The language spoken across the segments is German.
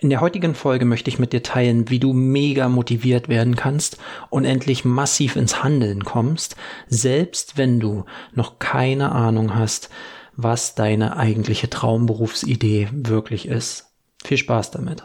In der heutigen Folge möchte ich mit dir teilen, wie du mega motiviert werden kannst und endlich massiv ins Handeln kommst, selbst wenn du noch keine Ahnung hast, was deine eigentliche Traumberufsidee wirklich ist. Viel Spaß damit.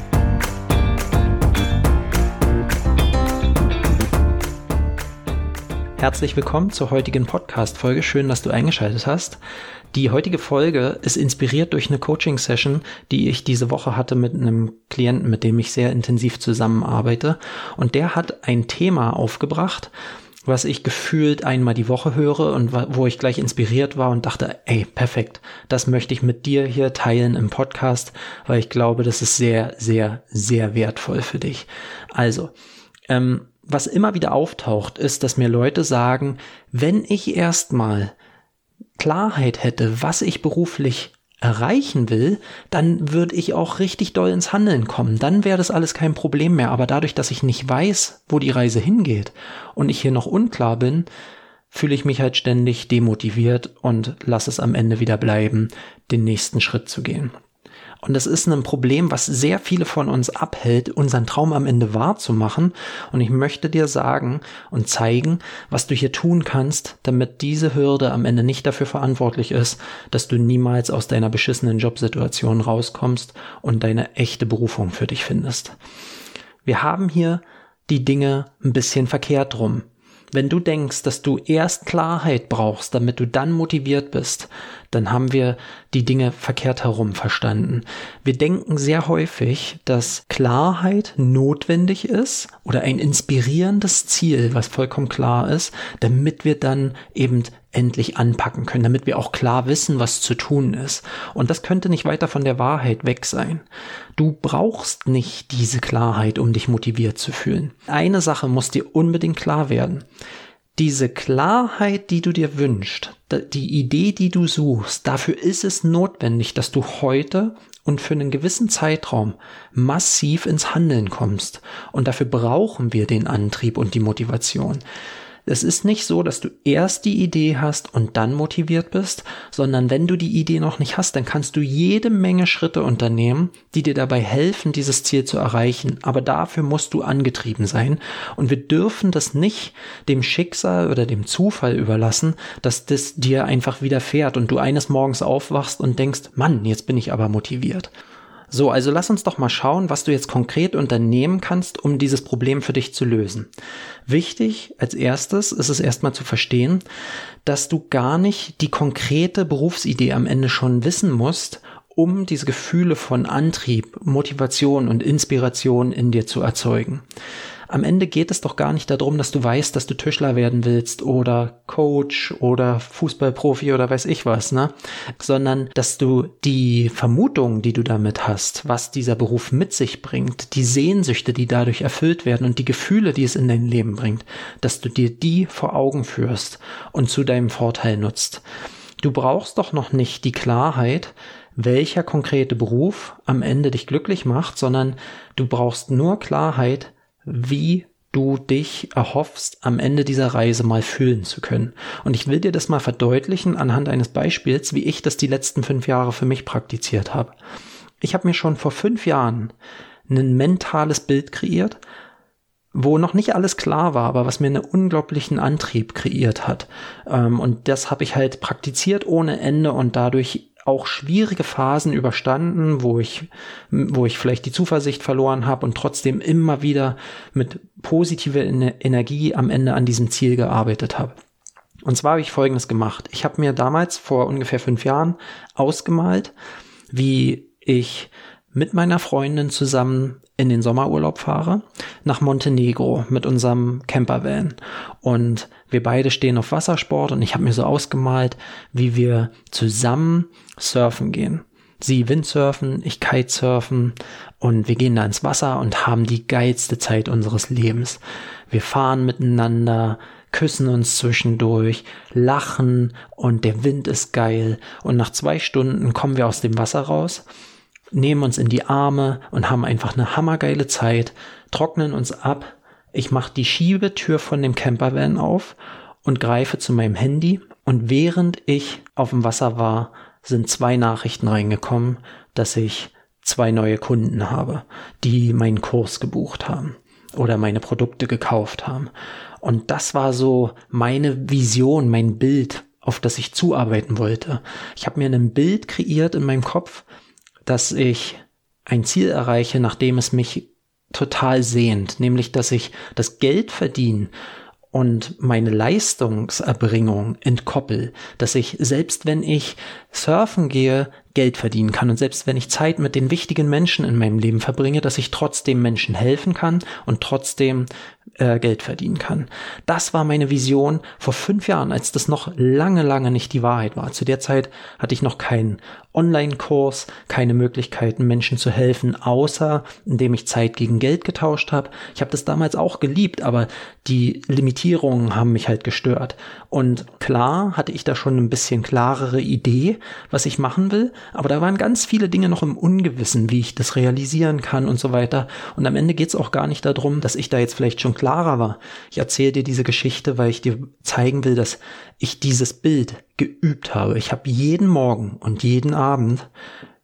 Herzlich willkommen zur heutigen Podcast-Folge. Schön, dass du eingeschaltet hast. Die heutige Folge ist inspiriert durch eine Coaching-Session, die ich diese Woche hatte mit einem Klienten, mit dem ich sehr intensiv zusammenarbeite. Und der hat ein Thema aufgebracht, was ich gefühlt einmal die Woche höre und wo ich gleich inspiriert war und dachte, ey, perfekt, das möchte ich mit dir hier teilen im Podcast, weil ich glaube, das ist sehr, sehr, sehr wertvoll für dich. Also, ähm, was immer wieder auftaucht, ist, dass mir Leute sagen, wenn ich erstmal Klarheit hätte, was ich beruflich erreichen will, dann würde ich auch richtig doll ins Handeln kommen. Dann wäre das alles kein Problem mehr. Aber dadurch, dass ich nicht weiß, wo die Reise hingeht und ich hier noch unklar bin, fühle ich mich halt ständig demotiviert und lasse es am Ende wieder bleiben, den nächsten Schritt zu gehen. Und das ist ein Problem, was sehr viele von uns abhält, unseren Traum am Ende wahrzumachen. Und ich möchte dir sagen und zeigen, was du hier tun kannst, damit diese Hürde am Ende nicht dafür verantwortlich ist, dass du niemals aus deiner beschissenen Jobsituation rauskommst und deine echte Berufung für dich findest. Wir haben hier die Dinge ein bisschen verkehrt rum. Wenn du denkst, dass du erst Klarheit brauchst, damit du dann motiviert bist, dann haben wir die Dinge verkehrt herum verstanden. Wir denken sehr häufig, dass Klarheit notwendig ist oder ein inspirierendes Ziel, was vollkommen klar ist, damit wir dann eben endlich anpacken können, damit wir auch klar wissen, was zu tun ist. Und das könnte nicht weiter von der Wahrheit weg sein. Du brauchst nicht diese Klarheit, um dich motiviert zu fühlen. Eine Sache muss dir unbedingt klar werden diese Klarheit, die du dir wünschst, die Idee, die du suchst, dafür ist es notwendig, dass du heute und für einen gewissen Zeitraum massiv ins Handeln kommst. Und dafür brauchen wir den Antrieb und die Motivation. Es ist nicht so, dass du erst die Idee hast und dann motiviert bist, sondern wenn du die Idee noch nicht hast, dann kannst du jede Menge Schritte unternehmen, die dir dabei helfen, dieses Ziel zu erreichen. Aber dafür musst du angetrieben sein. Und wir dürfen das nicht dem Schicksal oder dem Zufall überlassen, dass das dir einfach widerfährt und du eines Morgens aufwachst und denkst, Mann, jetzt bin ich aber motiviert. So, also lass uns doch mal schauen, was du jetzt konkret unternehmen kannst, um dieses Problem für dich zu lösen. Wichtig als erstes ist es erstmal zu verstehen, dass du gar nicht die konkrete Berufsidee am Ende schon wissen musst, um diese Gefühle von Antrieb, Motivation und Inspiration in dir zu erzeugen am Ende geht es doch gar nicht darum, dass du weißt, dass du Tischler werden willst oder Coach oder Fußballprofi oder weiß ich was, ne? Sondern, dass du die Vermutung, die du damit hast, was dieser Beruf mit sich bringt, die Sehnsüchte, die dadurch erfüllt werden und die Gefühle, die es in dein Leben bringt, dass du dir die vor Augen führst und zu deinem Vorteil nutzt. Du brauchst doch noch nicht die Klarheit, welcher konkrete Beruf am Ende dich glücklich macht, sondern du brauchst nur Klarheit, wie du dich erhoffst, am Ende dieser Reise mal fühlen zu können. Und ich will dir das mal verdeutlichen anhand eines Beispiels, wie ich das die letzten fünf Jahre für mich praktiziert habe. Ich habe mir schon vor fünf Jahren ein mentales Bild kreiert, wo noch nicht alles klar war, aber was mir einen unglaublichen Antrieb kreiert hat. Ähm, und das habe ich halt praktiziert ohne Ende und dadurch auch schwierige Phasen überstanden, wo ich, wo ich vielleicht die Zuversicht verloren habe und trotzdem immer wieder mit positiver Energie am Ende an diesem Ziel gearbeitet habe. Und zwar habe ich Folgendes gemacht. Ich habe mir damals vor ungefähr fünf Jahren ausgemalt, wie ich mit meiner Freundin zusammen in den Sommerurlaub fahre, nach Montenegro mit unserem Campervan. Und wir beide stehen auf Wassersport und ich habe mir so ausgemalt, wie wir zusammen surfen gehen. Sie Windsurfen, ich Kitesurfen und wir gehen da ins Wasser und haben die geilste Zeit unseres Lebens. Wir fahren miteinander, küssen uns zwischendurch, lachen und der Wind ist geil. Und nach zwei Stunden kommen wir aus dem Wasser raus, nehmen uns in die Arme und haben einfach eine hammergeile Zeit, trocknen uns ab. Ich mache die Schiebetür von dem Campervan auf und greife zu meinem Handy. Und während ich auf dem Wasser war, sind zwei Nachrichten reingekommen, dass ich zwei neue Kunden habe, die meinen Kurs gebucht haben oder meine Produkte gekauft haben. Und das war so meine Vision, mein Bild, auf das ich zuarbeiten wollte. Ich habe mir ein Bild kreiert in meinem Kopf, dass ich ein Ziel erreiche, nachdem es mich total sehnt, nämlich dass ich das Geld verdienen und meine Leistungserbringung entkoppel, dass ich selbst wenn ich surfen gehe, Geld verdienen kann und selbst wenn ich Zeit mit den wichtigen Menschen in meinem Leben verbringe, dass ich trotzdem Menschen helfen kann und trotzdem äh, Geld verdienen kann. Das war meine Vision vor fünf Jahren, als das noch lange, lange nicht die Wahrheit war. Zu der Zeit hatte ich noch keinen Online-Kurs, keine Möglichkeiten, Menschen zu helfen, außer indem ich Zeit gegen Geld getauscht habe. Ich habe das damals auch geliebt, aber die Limitierungen haben mich halt gestört. Und klar hatte ich da schon ein bisschen klarere Idee, was ich machen will, aber da waren ganz viele Dinge noch im Ungewissen, wie ich das realisieren kann und so weiter. Und am Ende geht es auch gar nicht darum, dass ich da jetzt vielleicht schon klarer war. Ich erzähle dir diese Geschichte, weil ich dir zeigen will, dass ich dieses Bild geübt habe. Ich habe jeden Morgen und jeden Abend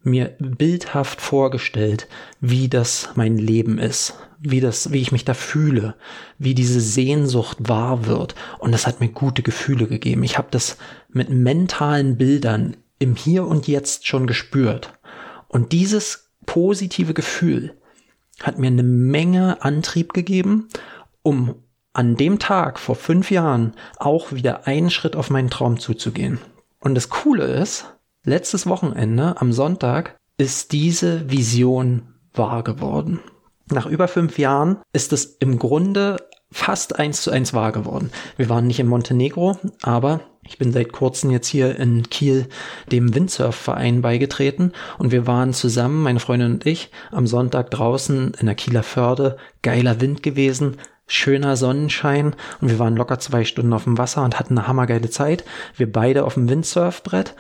mir bildhaft vorgestellt, wie das mein Leben ist, wie das, wie ich mich da fühle, wie diese Sehnsucht wahr wird. Und das hat mir gute Gefühle gegeben. Ich habe das mit mentalen Bildern im Hier und Jetzt schon gespürt. Und dieses positive Gefühl hat mir eine Menge Antrieb gegeben, um an dem Tag vor fünf Jahren auch wieder einen Schritt auf meinen Traum zuzugehen. Und das Coole ist, letztes Wochenende am Sonntag ist diese Vision wahr geworden. Nach über fünf Jahren ist es im Grunde fast eins zu eins wahr geworden. Wir waren nicht in Montenegro, aber ich bin seit kurzem jetzt hier in Kiel dem Windsurfverein beigetreten und wir waren zusammen, meine Freundin und ich, am Sonntag draußen in der Kieler Förde. Geiler Wind gewesen, schöner Sonnenschein und wir waren locker zwei Stunden auf dem Wasser und hatten eine hammergeile Zeit. Wir beide auf dem Windsurfbrett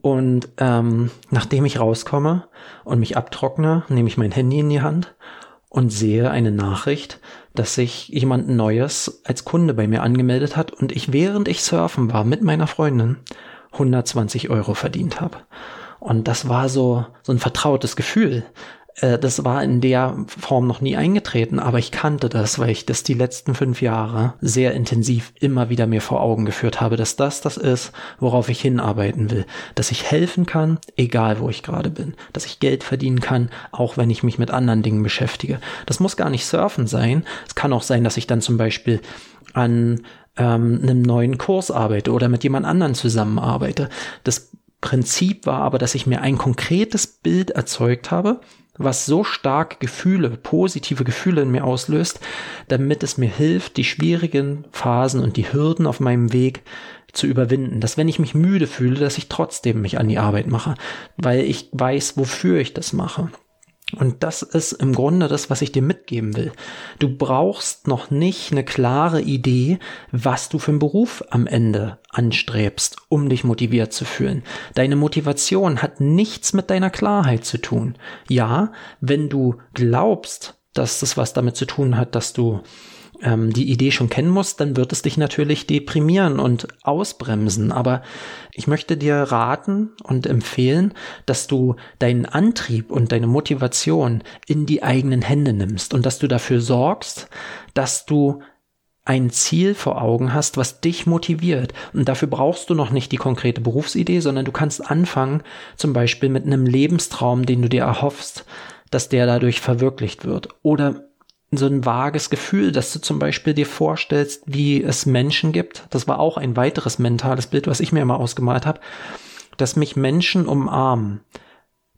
und ähm, nachdem ich rauskomme und mich abtrockne, nehme ich mein Handy in die Hand und sehe eine Nachricht, dass sich jemand Neues als Kunde bei mir angemeldet hat und ich während ich surfen war mit meiner Freundin 120 Euro verdient habe. Und das war so, so ein vertrautes Gefühl. Äh, das war in der Form noch nie eingetreten, aber ich kannte das, weil ich das die letzten fünf Jahre sehr intensiv immer wieder mir vor Augen geführt habe, dass das das ist, worauf ich hinarbeiten will, dass ich helfen kann, egal wo ich gerade bin, dass ich Geld verdienen kann, auch wenn ich mich mit anderen Dingen beschäftige. Das muss gar nicht Surfen sein. Es kann auch sein, dass ich dann zum Beispiel an ähm, einem neuen Kurs arbeite oder mit jemand anderen zusammenarbeite. Das Prinzip war aber, dass ich mir ein konkretes Bild erzeugt habe, was so stark Gefühle, positive Gefühle in mir auslöst, damit es mir hilft, die schwierigen Phasen und die Hürden auf meinem Weg zu überwinden. Dass wenn ich mich müde fühle, dass ich trotzdem mich an die Arbeit mache, weil ich weiß, wofür ich das mache. Und das ist im Grunde das, was ich dir mitgeben will. Du brauchst noch nicht eine klare Idee, was du für einen Beruf am Ende anstrebst, um dich motiviert zu fühlen. Deine Motivation hat nichts mit deiner Klarheit zu tun. Ja, wenn du glaubst, dass das was damit zu tun hat, dass du ähm, die Idee schon kennen musst, dann wird es dich natürlich deprimieren und ausbremsen. Aber ich möchte dir raten und empfehlen, dass du deinen Antrieb und deine Motivation in die eigenen Hände nimmst und dass du dafür sorgst, dass du ein Ziel vor Augen hast, was dich motiviert. Und dafür brauchst du noch nicht die konkrete Berufsidee, sondern du kannst anfangen, zum Beispiel mit einem Lebenstraum, den du dir erhoffst, dass der dadurch verwirklicht wird. Oder so ein vages Gefühl, dass du zum Beispiel dir vorstellst, wie es Menschen gibt. Das war auch ein weiteres mentales Bild, was ich mir immer ausgemalt habe, dass mich Menschen umarmen,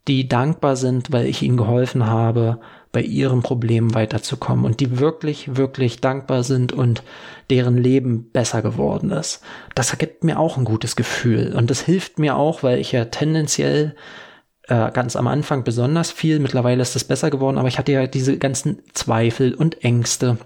die dankbar sind, weil ich ihnen geholfen habe, bei ihren Problemen weiterzukommen und die wirklich, wirklich dankbar sind und deren Leben besser geworden ist. Das ergibt mir auch ein gutes Gefühl und das hilft mir auch, weil ich ja tendenziell äh, ganz am Anfang besonders viel. Mittlerweile ist es besser geworden, aber ich hatte ja diese ganzen Zweifel und Ängste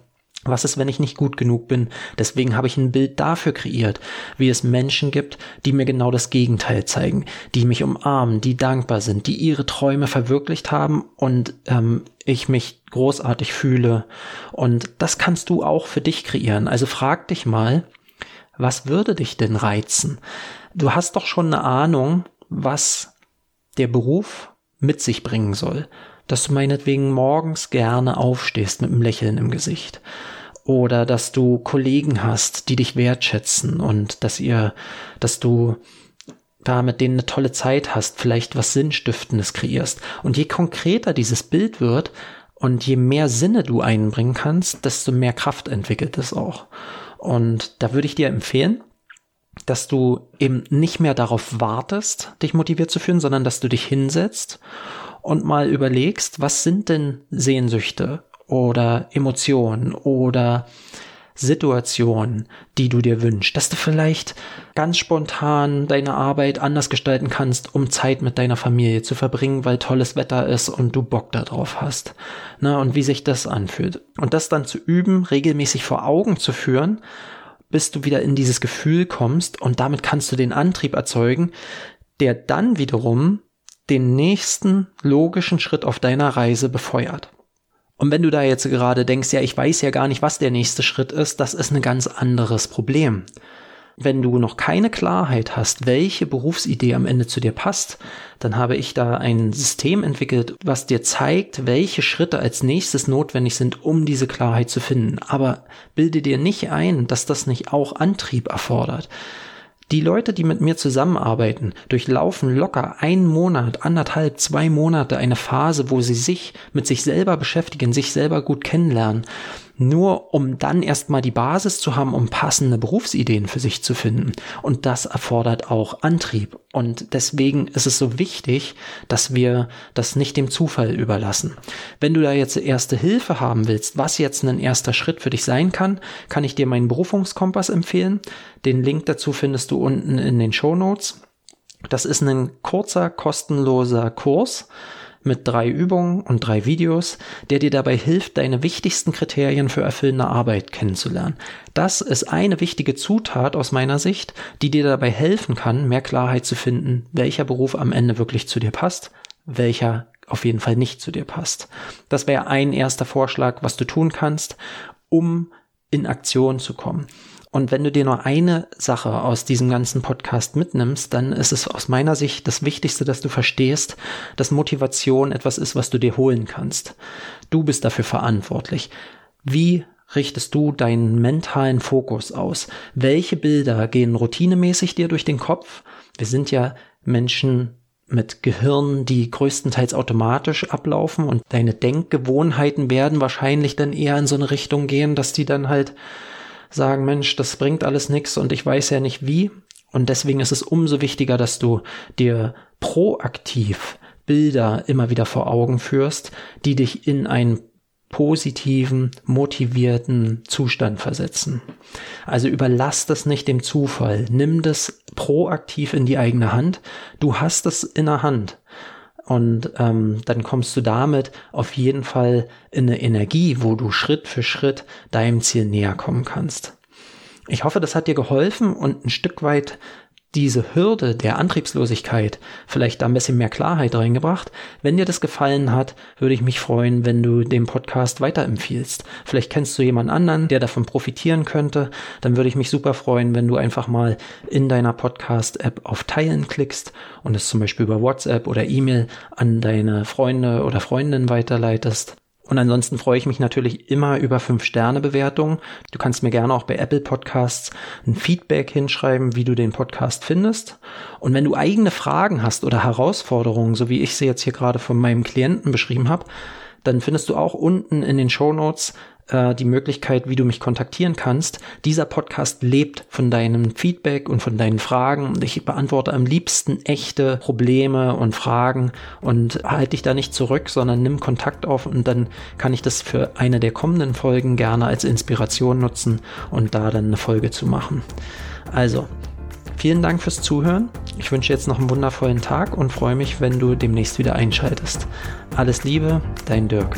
Was ist, wenn ich nicht gut genug bin? Deswegen habe ich ein Bild dafür kreiert, wie es Menschen gibt, die mir genau das Gegenteil zeigen, die mich umarmen, die dankbar sind, die ihre Träume verwirklicht haben und ähm, ich mich großartig fühle. Und das kannst du auch für dich kreieren. Also frag dich mal, was würde dich denn reizen? Du hast doch schon eine Ahnung, was der Beruf mit sich bringen soll. Dass du meinetwegen morgens gerne aufstehst mit einem Lächeln im Gesicht oder dass du Kollegen hast, die dich wertschätzen und dass ihr, dass du da mit denen eine tolle Zeit hast, vielleicht was Sinnstiftendes kreierst. Und je konkreter dieses Bild wird und je mehr Sinne du einbringen kannst, desto mehr Kraft entwickelt es auch. Und da würde ich dir empfehlen, dass du eben nicht mehr darauf wartest, dich motiviert zu fühlen, sondern dass du dich hinsetzt und mal überlegst, was sind denn Sehnsüchte oder Emotionen oder Situationen, die du dir wünschst, dass du vielleicht ganz spontan deine Arbeit anders gestalten kannst, um Zeit mit deiner Familie zu verbringen, weil tolles Wetter ist und du Bock darauf hast. Ne, und wie sich das anfühlt. Und das dann zu üben, regelmäßig vor Augen zu führen, bis du wieder in dieses Gefühl kommst und damit kannst du den Antrieb erzeugen, der dann wiederum den nächsten logischen Schritt auf deiner Reise befeuert. Und wenn du da jetzt gerade denkst, ja, ich weiß ja gar nicht, was der nächste Schritt ist, das ist ein ganz anderes Problem. Wenn du noch keine Klarheit hast, welche Berufsidee am Ende zu dir passt, dann habe ich da ein System entwickelt, was dir zeigt, welche Schritte als nächstes notwendig sind, um diese Klarheit zu finden. Aber bilde dir nicht ein, dass das nicht auch Antrieb erfordert. Die Leute, die mit mir zusammenarbeiten, durchlaufen locker einen Monat, anderthalb, zwei Monate eine Phase, wo sie sich mit sich selber beschäftigen, sich selber gut kennenlernen nur um dann erstmal die Basis zu haben, um passende Berufsideen für sich zu finden. Und das erfordert auch Antrieb. Und deswegen ist es so wichtig, dass wir das nicht dem Zufall überlassen. Wenn du da jetzt erste Hilfe haben willst, was jetzt ein erster Schritt für dich sein kann, kann ich dir meinen Berufungskompass empfehlen. Den Link dazu findest du unten in den Show Notes. Das ist ein kurzer, kostenloser Kurs mit drei Übungen und drei Videos, der dir dabei hilft, deine wichtigsten Kriterien für erfüllende Arbeit kennenzulernen. Das ist eine wichtige Zutat aus meiner Sicht, die dir dabei helfen kann, mehr Klarheit zu finden, welcher Beruf am Ende wirklich zu dir passt, welcher auf jeden Fall nicht zu dir passt. Das wäre ein erster Vorschlag, was du tun kannst, um in Aktion zu kommen. Und wenn du dir nur eine Sache aus diesem ganzen Podcast mitnimmst, dann ist es aus meiner Sicht das Wichtigste, dass du verstehst, dass Motivation etwas ist, was du dir holen kannst. Du bist dafür verantwortlich. Wie richtest du deinen mentalen Fokus aus? Welche Bilder gehen routinemäßig dir durch den Kopf? Wir sind ja Menschen mit Gehirn, die größtenteils automatisch ablaufen und deine Denkgewohnheiten werden wahrscheinlich dann eher in so eine Richtung gehen, dass die dann halt sagen, Mensch, das bringt alles nichts und ich weiß ja nicht wie. Und deswegen ist es umso wichtiger, dass du dir proaktiv Bilder immer wieder vor Augen führst, die dich in einen positiven, motivierten Zustand versetzen. Also überlass das nicht dem Zufall. Nimm das proaktiv in die eigene Hand. Du hast es in der Hand. Und ähm, dann kommst du damit auf jeden Fall in eine Energie, wo du Schritt für Schritt deinem Ziel näher kommen kannst. Ich hoffe, das hat dir geholfen und ein Stück weit diese Hürde der Antriebslosigkeit vielleicht da ein bisschen mehr Klarheit reingebracht. Wenn dir das gefallen hat, würde ich mich freuen, wenn du den Podcast weiterempfiehlst. Vielleicht kennst du jemanden anderen, der davon profitieren könnte. Dann würde ich mich super freuen, wenn du einfach mal in deiner Podcast-App auf Teilen klickst und es zum Beispiel über WhatsApp oder E-Mail an deine Freunde oder Freundinnen weiterleitest. Und ansonsten freue ich mich natürlich immer über 5-Sterne-Bewertungen. Du kannst mir gerne auch bei Apple Podcasts ein Feedback hinschreiben, wie du den Podcast findest. Und wenn du eigene Fragen hast oder Herausforderungen, so wie ich sie jetzt hier gerade von meinem Klienten beschrieben habe, dann findest du auch unten in den Show Notes äh, die Möglichkeit, wie du mich kontaktieren kannst. Dieser Podcast lebt von deinem Feedback und von deinen Fragen ich beantworte am liebsten echte Probleme und Fragen und halte dich da nicht zurück, sondern nimm Kontakt auf und dann kann ich das für eine der kommenden Folgen gerne als Inspiration nutzen und da dann eine Folge zu machen. Also, Vielen Dank fürs Zuhören. Ich wünsche jetzt noch einen wundervollen Tag und freue mich, wenn du demnächst wieder einschaltest. Alles Liebe, dein Dirk.